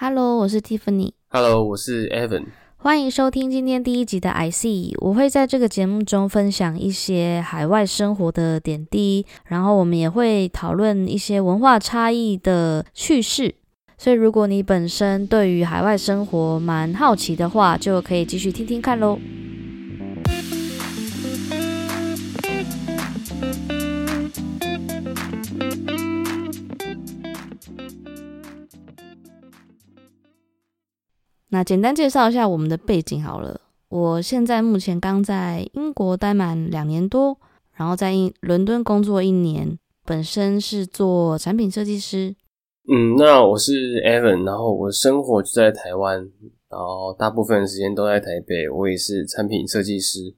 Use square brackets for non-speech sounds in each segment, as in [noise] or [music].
Hello，我是 Tiffany。Hello，我是 Evan。欢迎收听今天第一集的 I C。我会在这个节目中分享一些海外生活的点滴，然后我们也会讨论一些文化差异的趣事。所以，如果你本身对于海外生活蛮好奇的话，就可以继续听听看喽。那简单介绍一下我们的背景好了。我现在目前刚在英国待满两年多，然后在英伦敦工作一年，本身是做产品设计师。嗯，那我是 Evan，然后我生活就在台湾，然后大部分时间都在台北。我也是产品设计师。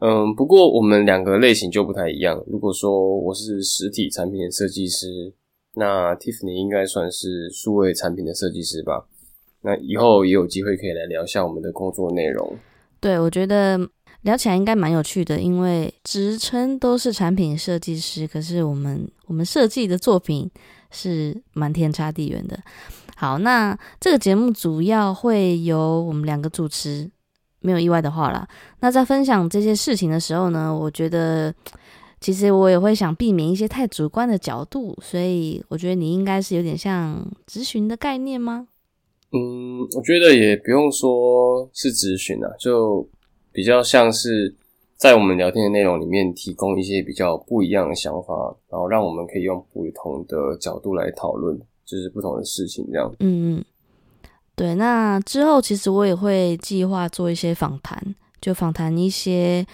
嗯，不过我们两个类型就不太一样。如果说我是实体产品的设计师，那 Tiffany 应该算是数位产品的设计师吧？那以后也有机会可以来聊一下我们的工作内容。对，我觉得聊起来应该蛮有趣的，因为职称都是产品设计师，可是我们我们设计的作品是蛮天差地远的。好，那这个节目主要会由我们两个主持，没有意外的话啦。那在分享这些事情的时候呢，我觉得其实我也会想避免一些太主观的角度，所以我觉得你应该是有点像咨询的概念吗？嗯，我觉得也不用说是咨询啊，就比较像是在我们聊天的内容里面提供一些比较不一样的想法，然后让我们可以用不同的角度来讨论，就是不同的事情这样。嗯嗯，对。那之后其实我也会计划做一些访谈，就访谈一些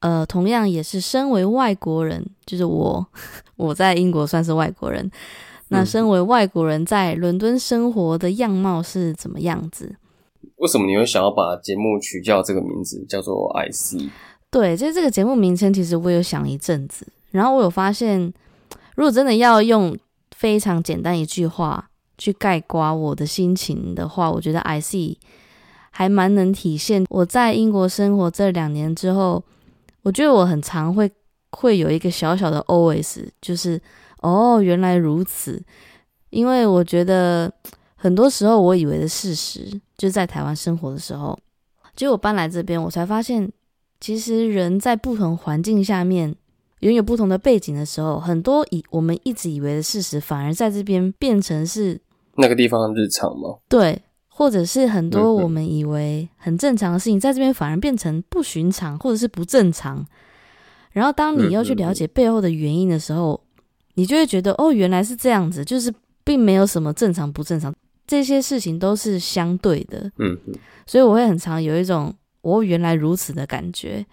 呃，同样也是身为外国人，就是我 [laughs] 我在英国算是外国人。那身为外国人在伦敦生活的样貌是怎么样子？为什么你会想要把节目取叫这个名字，叫做 IC？对，就这个节目名称，其实我有想一阵子，然后我有发现，如果真的要用非常简单一句话去概括我的心情的话，我觉得 IC 还蛮能体现我在英国生活这两年之后，我觉得我很常会会有一个小小的 OS，就是。哦，原来如此。因为我觉得很多时候我以为的事实，就在台湾生活的时候，结果搬来这边，我才发现，其实人在不同环境下面，拥有不同的背景的时候，很多以我们一直以为的事实，反而在这边变成是那个地方的日常吗？对，或者是很多我们以为很正常的事情，在这边反而变成不寻常，或者是不正常。然后当你要去了解背后的原因的时候，你就会觉得哦，原来是这样子，就是并没有什么正常不正常，这些事情都是相对的。嗯，所以我会很常有一种哦，原来如此的感觉。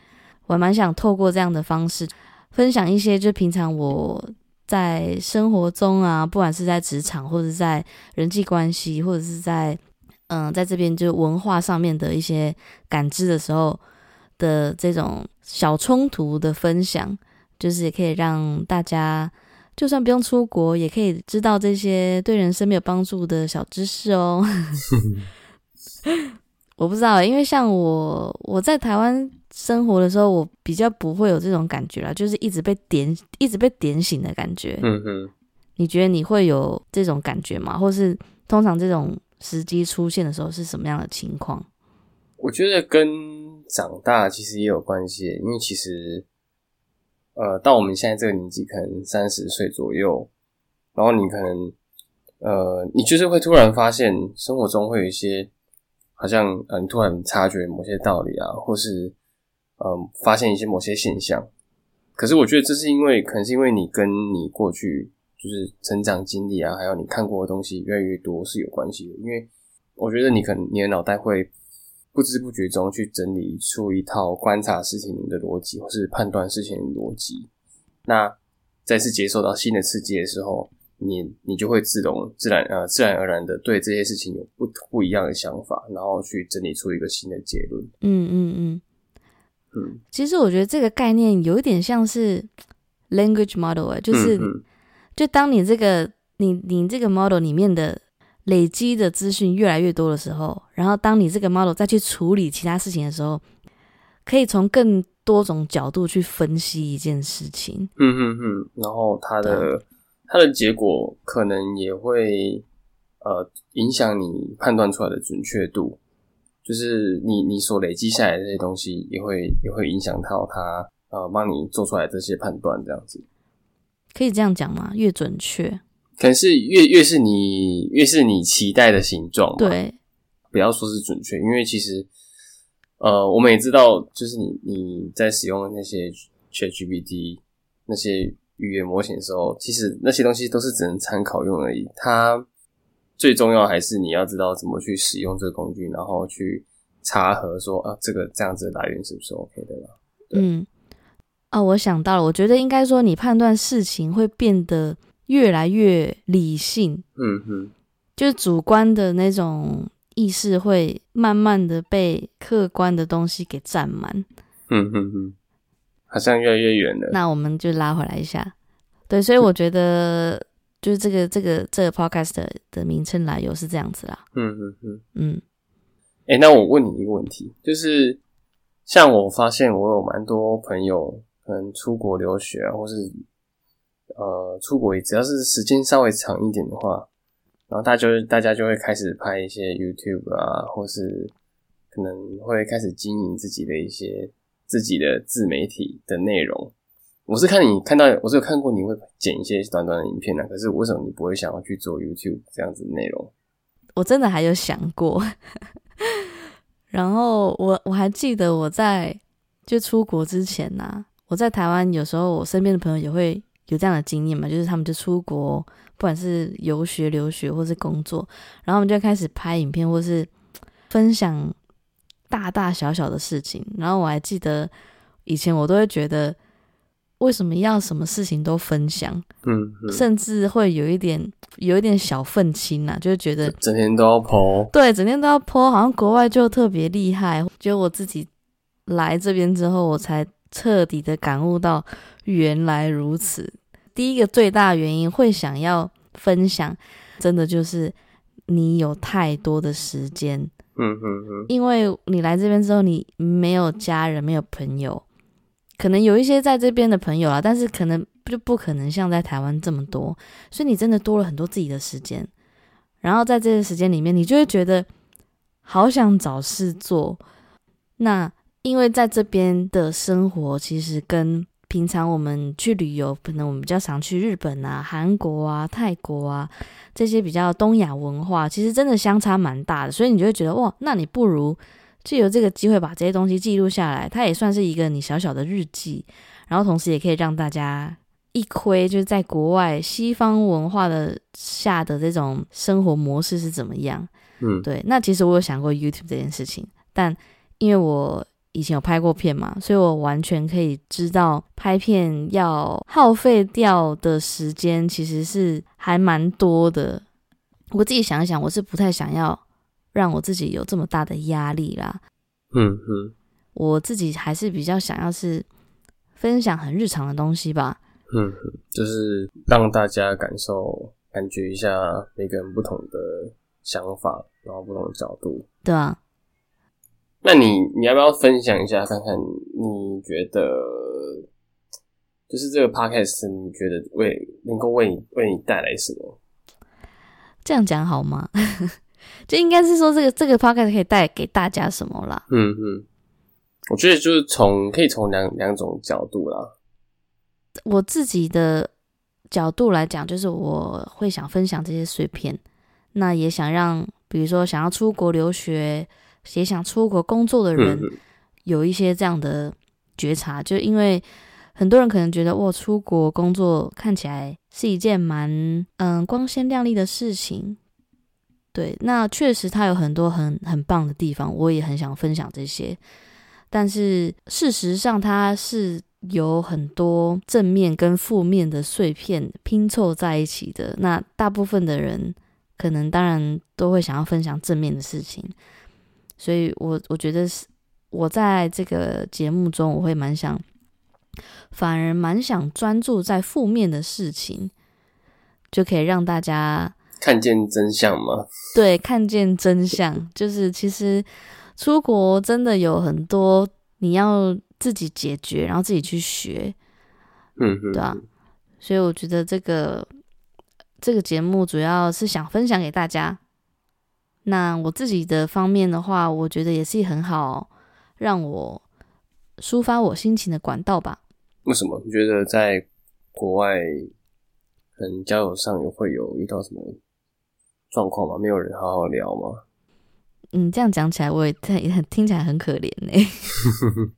我蛮想透过这样的方式分享一些，就平常我在生活中啊，不管是在职场或者在人际关系，或者是在嗯，在这边就文化上面的一些感知的时候的这种小冲突的分享，就是也可以让大家。就算不用出国，也可以知道这些对人生没有帮助的小知识哦。[laughs] 我不知道，因为像我我在台湾生活的时候，我比较不会有这种感觉啦，就是一直被点，一直被点醒的感觉。嗯嗯，你觉得你会有这种感觉吗？或是通常这种时机出现的时候是什么样的情况？我觉得跟长大其实也有关系，因为其实。呃，到我们现在这个年纪，可能三十岁左右，然后你可能，呃，你就是会突然发现生活中会有一些，好像嗯，突然察觉某些道理啊，或是嗯，发现一些某些现象。可是我觉得这是因为，可能是因为你跟你过去就是成长经历啊，还有你看过的东西越来越多是有关系的。因为我觉得你可能你的脑袋会。不知不觉中去整理出一套观察事情的逻辑，或是判断事情的逻辑。那再次接受到新的刺激的时候，你你就会自动自然呃自然而然的对这些事情有不不一样的想法，然后去整理出一个新的结论。嗯嗯嗯嗯。其实我觉得这个概念有一点像是 language model，就是就当你这个你你这个 model 里面的。累积的资讯越来越多的时候，然后当你这个 model 再去处理其他事情的时候，可以从更多种角度去分析一件事情。嗯嗯嗯，然后它的它的结果可能也会呃影响你判断出来的准确度，就是你你所累积下来的这些东西，也会也会影响到它呃帮你做出来这些判断，这样子。可以这样讲吗？越准确，可能是越越是你越是你期待的形状，，对，不要说是准确，因为其实呃我们也知道，就是你你在使用那些 ChatGPT 那些语言模型的时候，其实那些东西都是只能参考用而已。它最重要还是你要知道怎么去使用这个工具，然后去查核说啊，这个这样子的来源是不是 OK 的啦？对嗯，哦，我想到了，我觉得应该说你判断事情会变得越来越理性，嗯哼，就是主观的那种意识会慢慢的被客观的东西给占满。嗯嗯嗯，好像越来越远了。那我们就拉回来一下，对，所以我觉得就是这个这个这个 podcast 的的名称来由是这样子啦，嗯嗯嗯。嗯哎、那我问你一个问题，就是像我发现我有蛮多朋友可能出国留学啊，或是呃出国，只要是时间稍微长一点的话，然后大家就大家就会开始拍一些 YouTube 啊，或是可能会开始经营自己的一些自己的自媒体的内容。我是看你看到，我是有看过你会剪一些短短的影片啊，可是为什么你不会想要去做 YouTube 这样子的内容？我真的还有想过，[laughs] 然后我我还记得我在就出国之前呐、我在台湾有时候我身边的朋友也会有这样的经验嘛，就是他们就出国，不管是游学、留学或是工作，然后我们就开始拍影片或是分享大大小小的事情。然后我还记得以前我都会觉得，为什么要什么事情都分享，嗯嗯，甚至会有一点有一点小愤青呐、就是觉得整天都要 PO。对，整天都要 po，好像国外就特别厉害。觉得我自己来这边之后，我才彻底的感悟到原来如此。第一个最大原因会想要分享，真的就是你有太多的时间，嗯嗯嗯因为你来这边之后，你没有家人，没有朋友，可能有一些在这边的朋友啊，但是可能就不可能像在台湾这么多，所以你真的多了很多自己的时间。然后在这个时间里面，你就会觉得好想找事做。那因为在这边的生活，其实跟平常我们去旅游，可能我们比较常去日本啊、韩国啊、泰国啊这些比较东亚文化，其实真的相差蛮大的。所以你就会觉得哇，那你不如就有这个机会把这些东西记录下来，它也算是一个你小小的日记，然后同时也可以让大家一窥就是在国外西方文化的下的这种生活模式是怎么样。嗯，对，那其实我有想过 YouTube 这件事情，但因为我以前有拍过片嘛，所以我完全可以知道拍片要耗费掉的时间其实是还蛮多的。我自己想一想，我是不太想要让我自己有这么大的压力啦。嗯嗯我自己还是比较想要是分享很日常的东西吧。嗯，就是让大家感受、感觉一下每个人不同的想法，然后不同的角度。对啊，那你你要不要分享一下，看看你觉得，就是这个 podcast 你觉得为能够为你为你带来什么？这样讲好吗？[laughs] 就应该是说这个这个 podcast 可以带给大家什么啦？嗯嗯，我觉得就是从可以从两两种角度啦。我自己的角度来讲，就是我会想分享这些碎片，那也想让，比如说想要出国留学，也想出国工作的人，有一些这样的觉察，就因为很多人可能觉得，哇，出国工作看起来是一件蛮嗯光鲜亮丽的事情。对，那确实它有很多很很棒的地方，我也很想分享这些。但是事实上，它是有很多正面跟负面的碎片拼凑在一起的。那大部分的人可能当然都会想要分享正面的事情，所以我我觉得是我在这个节目中，我会蛮想，反而蛮想专注在负面的事情，就可以让大家看见真相吗？[laughs] 对看见真相。就是其实出国真的有很多你要自己解决，然后自己去学，嗯嗯，对啊。所以我觉得这个这个节目主要是想分享给大家。那我自己的方面的话，我觉得也是很好让我抒发我心情的管道吧。为什么？你觉得在国外，可能交友上有会有遇到什么状况吗？没有人好好聊吗？嗯，这样讲起来，我也也很 [laughs] 听起来很可怜呢。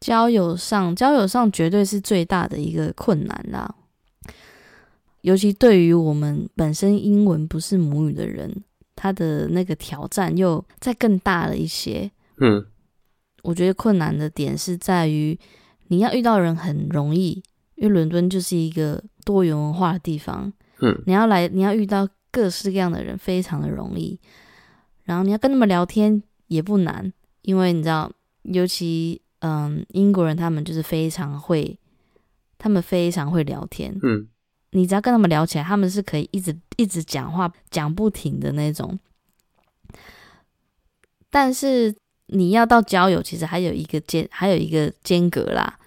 交友上，交友上绝对是最大的一个困难啦。尤其对于我们本身英文不是母语的人，他的那个挑战又再更大了一些。嗯，我觉得困难的点是在于，你要遇到人很容易，因为伦敦就是一个多元文化的地方。嗯，你要来，你要遇到各式各样的人，非常的容易。然后你要跟他们聊天也不难，因为你知道，尤其嗯，英国人他们就是非常会，他们非常会聊天。嗯，你只要跟他们聊起来，他们是可以一直一直讲话讲不停的那种。但是你要到交友，其实还有一个间，还有一个间隔啦。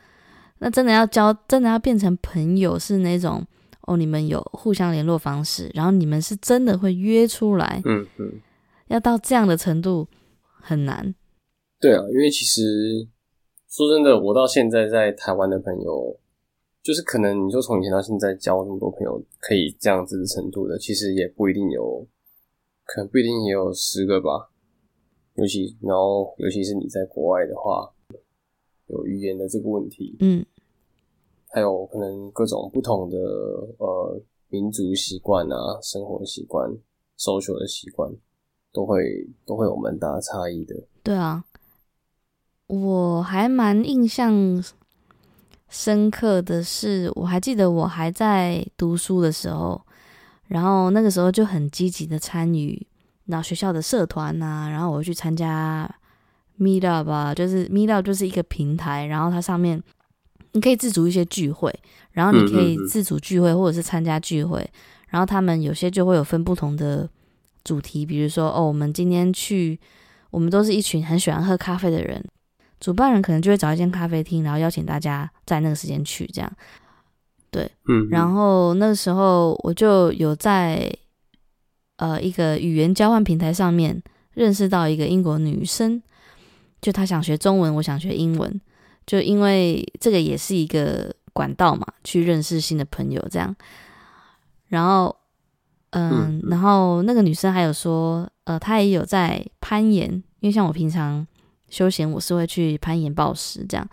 那真的要交，真的要变成朋友，是那种哦，你们有互相联络方式，然后你们是真的会约出来。嗯嗯。要到这样的程度很难。对啊，因为其实说真的，我到现在在台湾的朋友，就是可能你说从以前到现在交那么多朋友，可以这样子的程度的，其实也不一定有，可能不一定也有十个吧。尤其然后尤其是你在国外的话，有语言的这个问题，嗯，还有可能各种不同的呃民族习惯啊、生活习惯、social 的习惯。都会都会有蛮大的差异的。对啊，我还蛮印象深刻的是，我还记得我还在读书的时候，然后那个时候就很积极的参与，然后学校的社团呐，然后我去参加 Meet Up 啊，就是 Meet Up 就是一个平台，然后它上面你可以自主一些聚会，然后你可以自主聚会或者是参加聚会，然后他们有些就会有分不同的。主题，比如说哦，我们今天去，我们都是一群很喜欢喝咖啡的人，主办人可能就会找一间咖啡厅，然后邀请大家在那个时间去，这样，对，嗯，然后那个时候我就有在呃一个语言交换平台上面认识到一个英国女生，就她想学中文，我想学英文，就因为这个也是一个管道嘛，去认识新的朋友，这样，然后。嗯，然后那个女生还有说，呃，她也有在攀岩，因为像我平常休闲，我是会去攀岩暴食这样。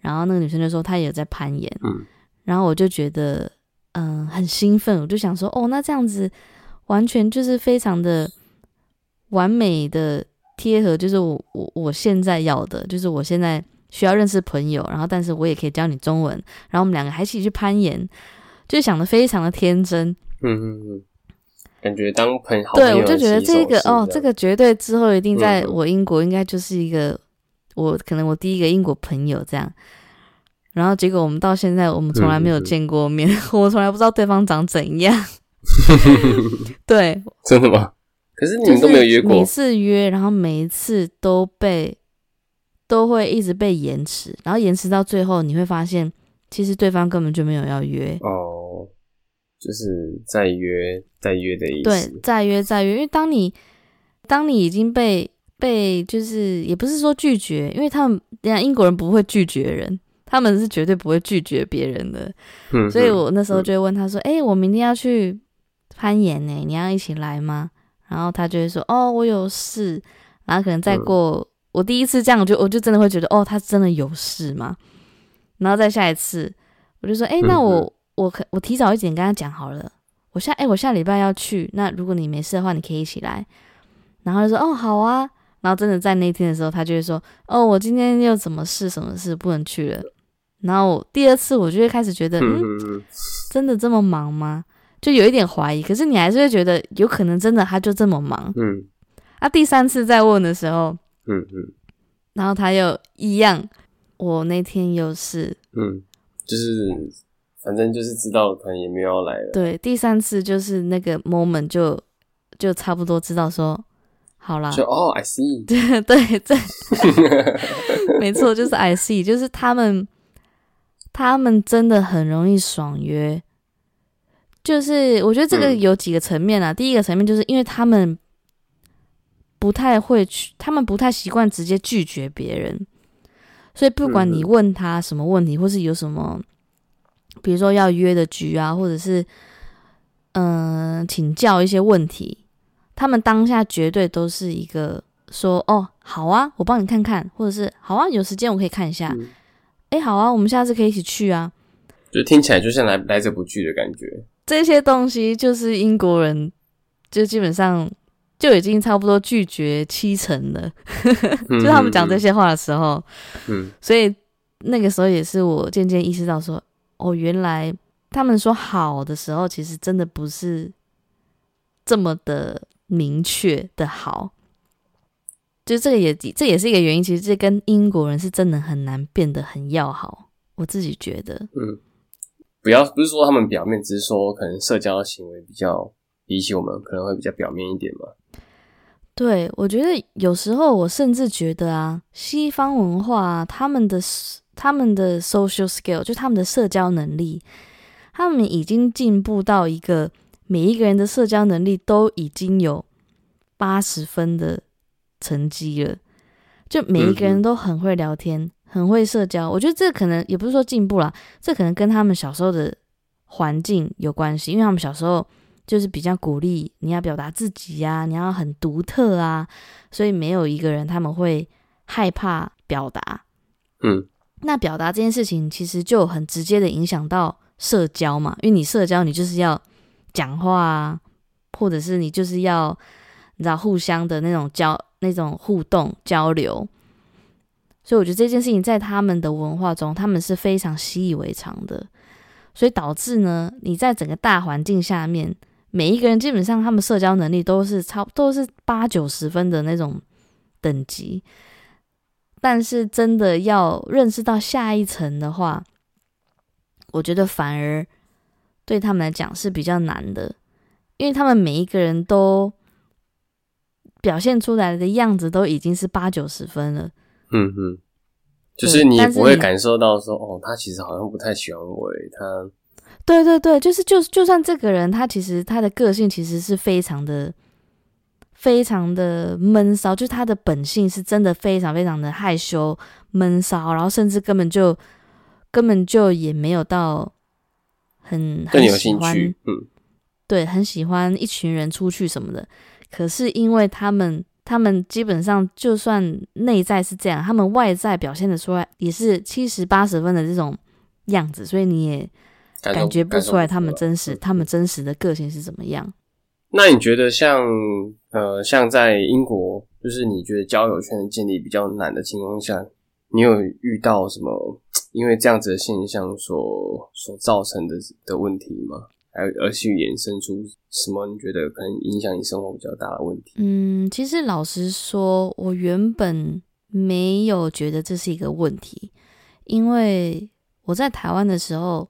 然后那个女生就说她也有在攀岩，嗯，然后我就觉得，嗯，很兴奋，我就想说，哦，那这样子完全就是非常的完美的贴合，就是我我我现在要的，就是我现在需要认识朋友，然后但是我也可以教你中文，然后我们两个还一起去攀岩，就想的非常的天真，嗯嗯嗯。感觉当朋友，对我就觉得这个哦，这个绝对之后一定在我英国应该就是一个我可能我第一个英国朋友这样，然后结果我们到现在我们从来没有见过面，[laughs] 我从来不知道对方长怎样。[laughs] 对，[laughs] 真的吗？可是你们都没有约过，每次约，然后每一次都被都会一直被延迟，然后延迟到最后你会发现，其实对方根本就没有要约哦。就是再约再约的意思。对，再约再约，因为当你当你已经被被就是也不是说拒绝，因为他们人家英国人不会拒绝人，他们是绝对不会拒绝别人的。[laughs] 嗯，所以我那时候就会问他说：“哎，我明天要去攀岩呢，你要一起来吗？”然后他就会说：“哦，我有事。”然后可能再过我第一次这样，我就我就真的会觉得哦，他真的有事吗？然后再下一次，我就说：“哎，那我。”我可我提早一点跟他讲好了，我下哎我下礼拜要去，那如果你没事的话，你可以一起来。然后就说哦好啊，然后真的在那天的时候，他就会说哦我今天又怎么事什么事不能去了。然后第二次我就会开始觉得嗯真的这么忙吗？就有一点怀疑。可是你还是会觉得有可能真的他就这么忙。嗯。啊第三次再问的时候，嗯嗯，然后他又一样，我那天又是嗯就是。反正就是知道可能也没有要来了。对，第三次就是那个 moment 就就差不多知道说好啦。就哦，I see。对 [laughs] 对对，[laughs] 没错，就是 I see，就是他们他们真的很容易爽约，就是我觉得这个嗯有几个层面啊。第一个层面就是因为他们不太会去，他们不太习惯直接拒绝别人，所以不管你嗯问他什么问题，或是有什么，比如说要约的局啊，或者是嗯、呃请教一些问题，他们当下绝对都是一个说哦好啊，我帮你看看，或者是好啊，有时间我可以看一下，嗯诶，好啊，我们下次可以一起去啊。就听起来就像来来者不拒的感觉。这些东西就是英国人，就基本上就已经差不多拒绝七成了。嗯 [laughs] 就他们讲这，些话的时候，嗯所以那个时候也是我渐渐意识到说，哦，原来他们说好的时候，其实真的不是这么的明确的好。就这个也这也是一个原因，其实这跟英国人是真的很难变得很要好。我自己觉得，嗯，不要不是说他们表面，只是说可能社交行为比较比起我们可能会比较表面一点嘛。对，我觉得有时候我甚至觉得啊，西方文化、啊、他们的他们的 social skill 就他们的社交能力，他们已经进步到一个每一个人的社交能力都已经有八十分的成绩了，就每一个人都很会聊天，很会社交。我觉得这可能也不是说进步啦，这可能跟他们小时候的环境有关系，因为他们小时候。就是比较鼓励你要表达自己呀、你要很独特啊，所以没有一个人他们会害怕表达。嗯那表达这件事情其实就很直接的影响到社交嘛，因为你社交你就是要讲话啊，或者是你就是要你知道互相的那种交那种互动交流。所以我觉得这件事情在他们的文化中，他们是非常习以为常的，所以导致呢，你在整个大环境下面，每一个人基本上他们社交能力都是超都是八九十分的那种等级，但是真的要认识到下一层的话，我觉得反而对他们来讲是比较难的，因为他们每一个人都表现出来的样子都已经是八九十分了。嗯嗯，就是你不会感受到说，哦，他其实好像不太喜欢我，诶，他对对对，就是就就算这个人他其实他的个性其实是非常的非常的闷骚，就是他的本性是真的非常非常的害羞闷骚，然后甚至根本就根本就也没有到很很喜欢兴趣，嗯对，很喜欢一群人出去什么的。可是因为他们，他们基本上就算内在是这样，他们外在表现的出来也是七十八十分的这种样子，所以你也感觉不出来他们真实，嗯他们真实的个性是怎么样。那你觉得像呃，像在英国，就是你觉得交友圈建立比较难的情况下，你有遇到什么 [tsk] 因为这样子的现象所所造成的的问题吗？还有而去衍生出什么？你觉得可能影响你生活比较大的问题？嗯，其实老实说，我原本没有觉得这是一个问题，因为我在台湾的时候，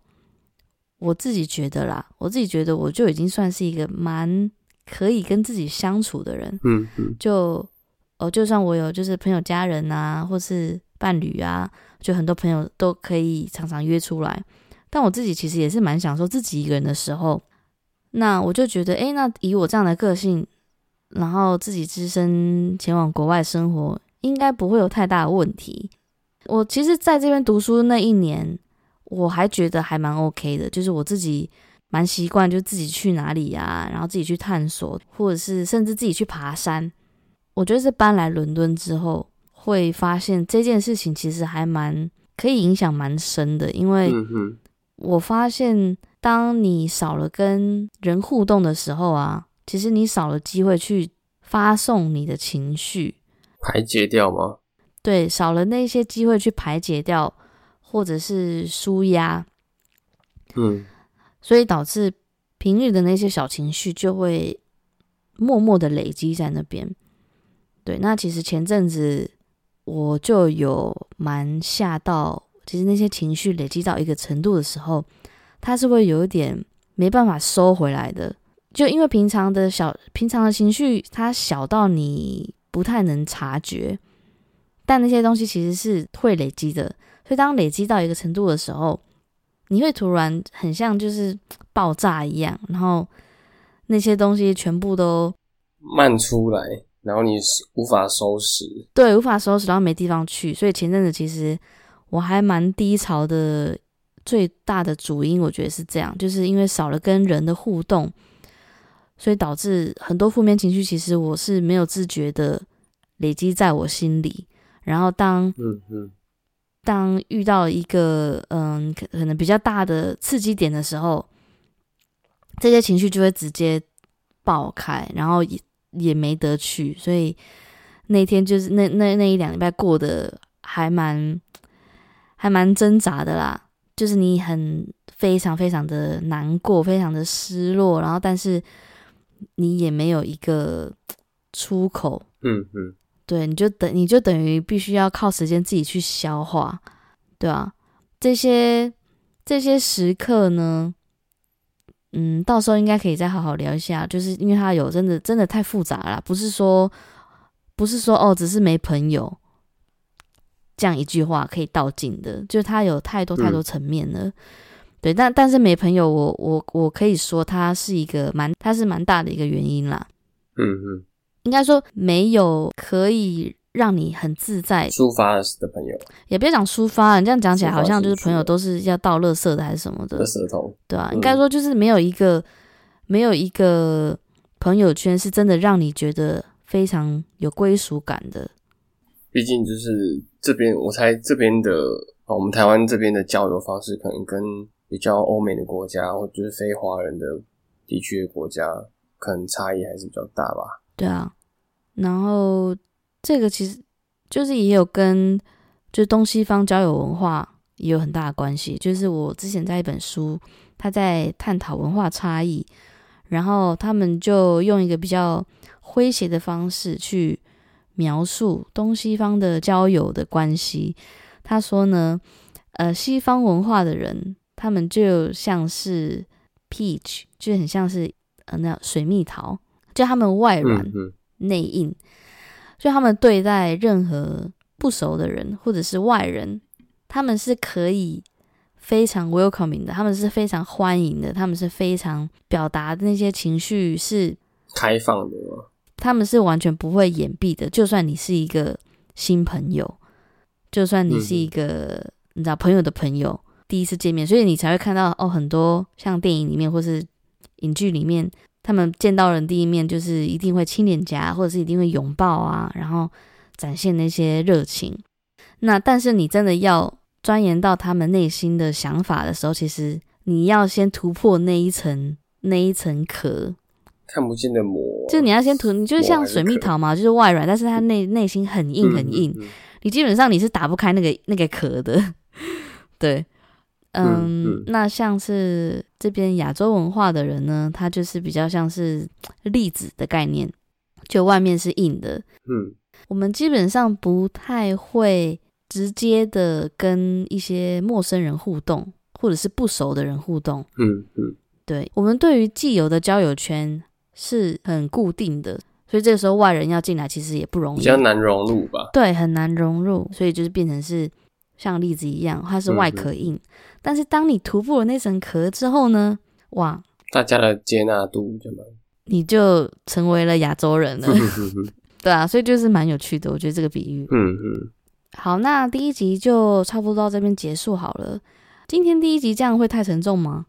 我自己觉得啦，我自己觉得我就已经算是一个蛮可以跟自己相处的人。嗯嗯就哦，就算我有就是朋友、家人啊，或是伴侣啊，就很多朋友都可以常常约出来。但我自己其实也是蛮享受自己一个人的时候。那我就觉得，诶，那以我这样的个性，然后自己只身前往国外生活，应该不会有太大的问题。我其实在这边读书那一年，我还觉得还蛮 OK 的，就是我自己蛮习惯，就自己去哪里啊，然后自己去探索，或者是甚至自己去爬山。我觉得是搬来伦敦之后，会发现这件事情其实还蛮可以影响蛮深的，因为我发现，当你少了跟人互动的时候啊，其实你少了机会去发送你的情绪，排解掉吗？对，少了那些机会去排解掉，或者是舒压，嗯所以导致平日的那些小情绪就会默默的累积在那边。对，那其实前阵子我就有蛮吓到，其实那些情绪累积到一个程度的时候，它是会有一点没办法收回来的。就因为平常的小平常的情绪，它小到你不太能察觉，但那些东西其实是会累积的。所以当累积到一个程度的时候，你会突然很像就是爆炸一样，然后那些东西全部都漫出来，然后你无法收拾，对，无法收拾，然后没地方去。所以前阵子其实我还蛮低潮的，最大的主因我觉得是这样，就是因为少了跟人的互动，所以导致很多负面情绪，其实我是没有自觉的累积在我心里。然后当嗯嗯当遇到一个嗯可能比较大的刺激点的时候，这些情绪就会直接爆开，然后也也没得去，所以那天就是那那那一两礼拜过得还蛮还蛮挣扎的啦，就是你很非常非常的难过，非常的失落，然后但是你也没有一个出口，嗯嗯，对，你就等你就等于必须要靠时间自己去消化，对啊，这些这些时刻呢，嗯，到时候应该可以再好好聊一下，就是因为他有真的真的太复杂了，不是说不是说哦，只是没朋友这样一句话可以道尽的，就是它有太多太多层面了。对，但但是没朋友，我我我可以说他是一个蛮，他是蛮大的一个原因啦。嗯嗯，应该说没有可以让你很自在，抒发的朋友也别讲抒发，你这样讲起来好像就是朋友都是要倒垃圾的还是什么的的，舌头，对啊，嗯应该说就是没有一个没有一个朋友圈是真的让你觉得非常有归属感的。毕竟就是这边，我猜这边的哦，我们台湾这边的交流方式可能跟比较欧美的国家或就是非华人的地区的国家，可能差异还是比较大吧。对啊，然后这个其实就是也有跟就东西方交友文化也有很大的关系。就是我之前在一本书，他在探讨文化差异，然后他们就用一个比较诙谐的方式去描述东西方的交友的关系。他说呢，呃，西方文化的人，他们就像是 peach，就很像是呃那水蜜桃，就他们外软内硬，就他们对待任何不熟的人或者是外人，他们是可以非常 welcoming 的，他们是非常欢迎的，他们是非常表达的那些情绪是，开放的嘛，他们是完全不会掩蔽的。就算你是一个新朋友，就算你是一个、你知道朋友的朋友，第一次见面，所以你才会看到哦，很多像电影里面或是影剧里面，他们见到人第一面就是一定会亲脸颊，或者是一定会拥抱啊，然后展现那些热情。那但是你真的要钻研到他们内心的想法的时候，其实你要先突破那一层那一层壳，看不见的膜，就你要先涂，你就像水蜜桃嘛，就是外软，但是它内内心很硬很硬，嗯嗯嗯。你基本上你是打不开那个那个壳的，[laughs] 对，嗯，那像是这边亚洲文化的人呢，他就是比较像是粒子的概念，就外面是硬的，嗯。我们基本上不太会直接的跟一些陌生人互动，或者是不熟的人互动，嗯嗯，对我们对于既有的交友圈是很固定的，所以这个时候外人要进来其实也不容易，比较难融入吧。对，很难融入，所以就是变成是像栗子一样，它是外壳硬。但是当你突破了那层壳之后呢，哇，大家的接纳度就蛮，你就成为了亚洲人了，[laughs] 对啊，所以就是蛮有趣的，我觉得这个比喻。嗯嗯，好，那第一集就差不多到这边结束好了。今天第一集这样会太沉重吗？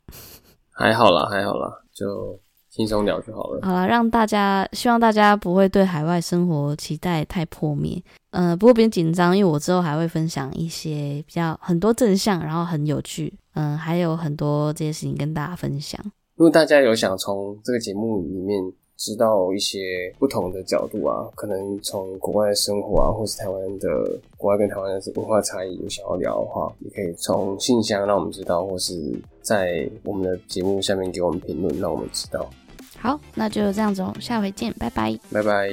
还好啦，还好啦，就轻松聊就好了。好了，让大家希望大家不会对海外生活期待太破灭。呃，不过别紧张，因为我之后还会分享一些比较很多正向，然后很有趣，嗯、还有很多这些事情跟大家分享。如果大家有想从这个节目里面知道一些不同的角度啊，可能从国外的生活啊，或是台湾的国外跟台湾的文化差异有想要聊的话，也可以从信箱让我们知道，或是在我们的节目下面给我们评论，让我们知道。好，那就这样子哦，下回见，拜拜。拜拜。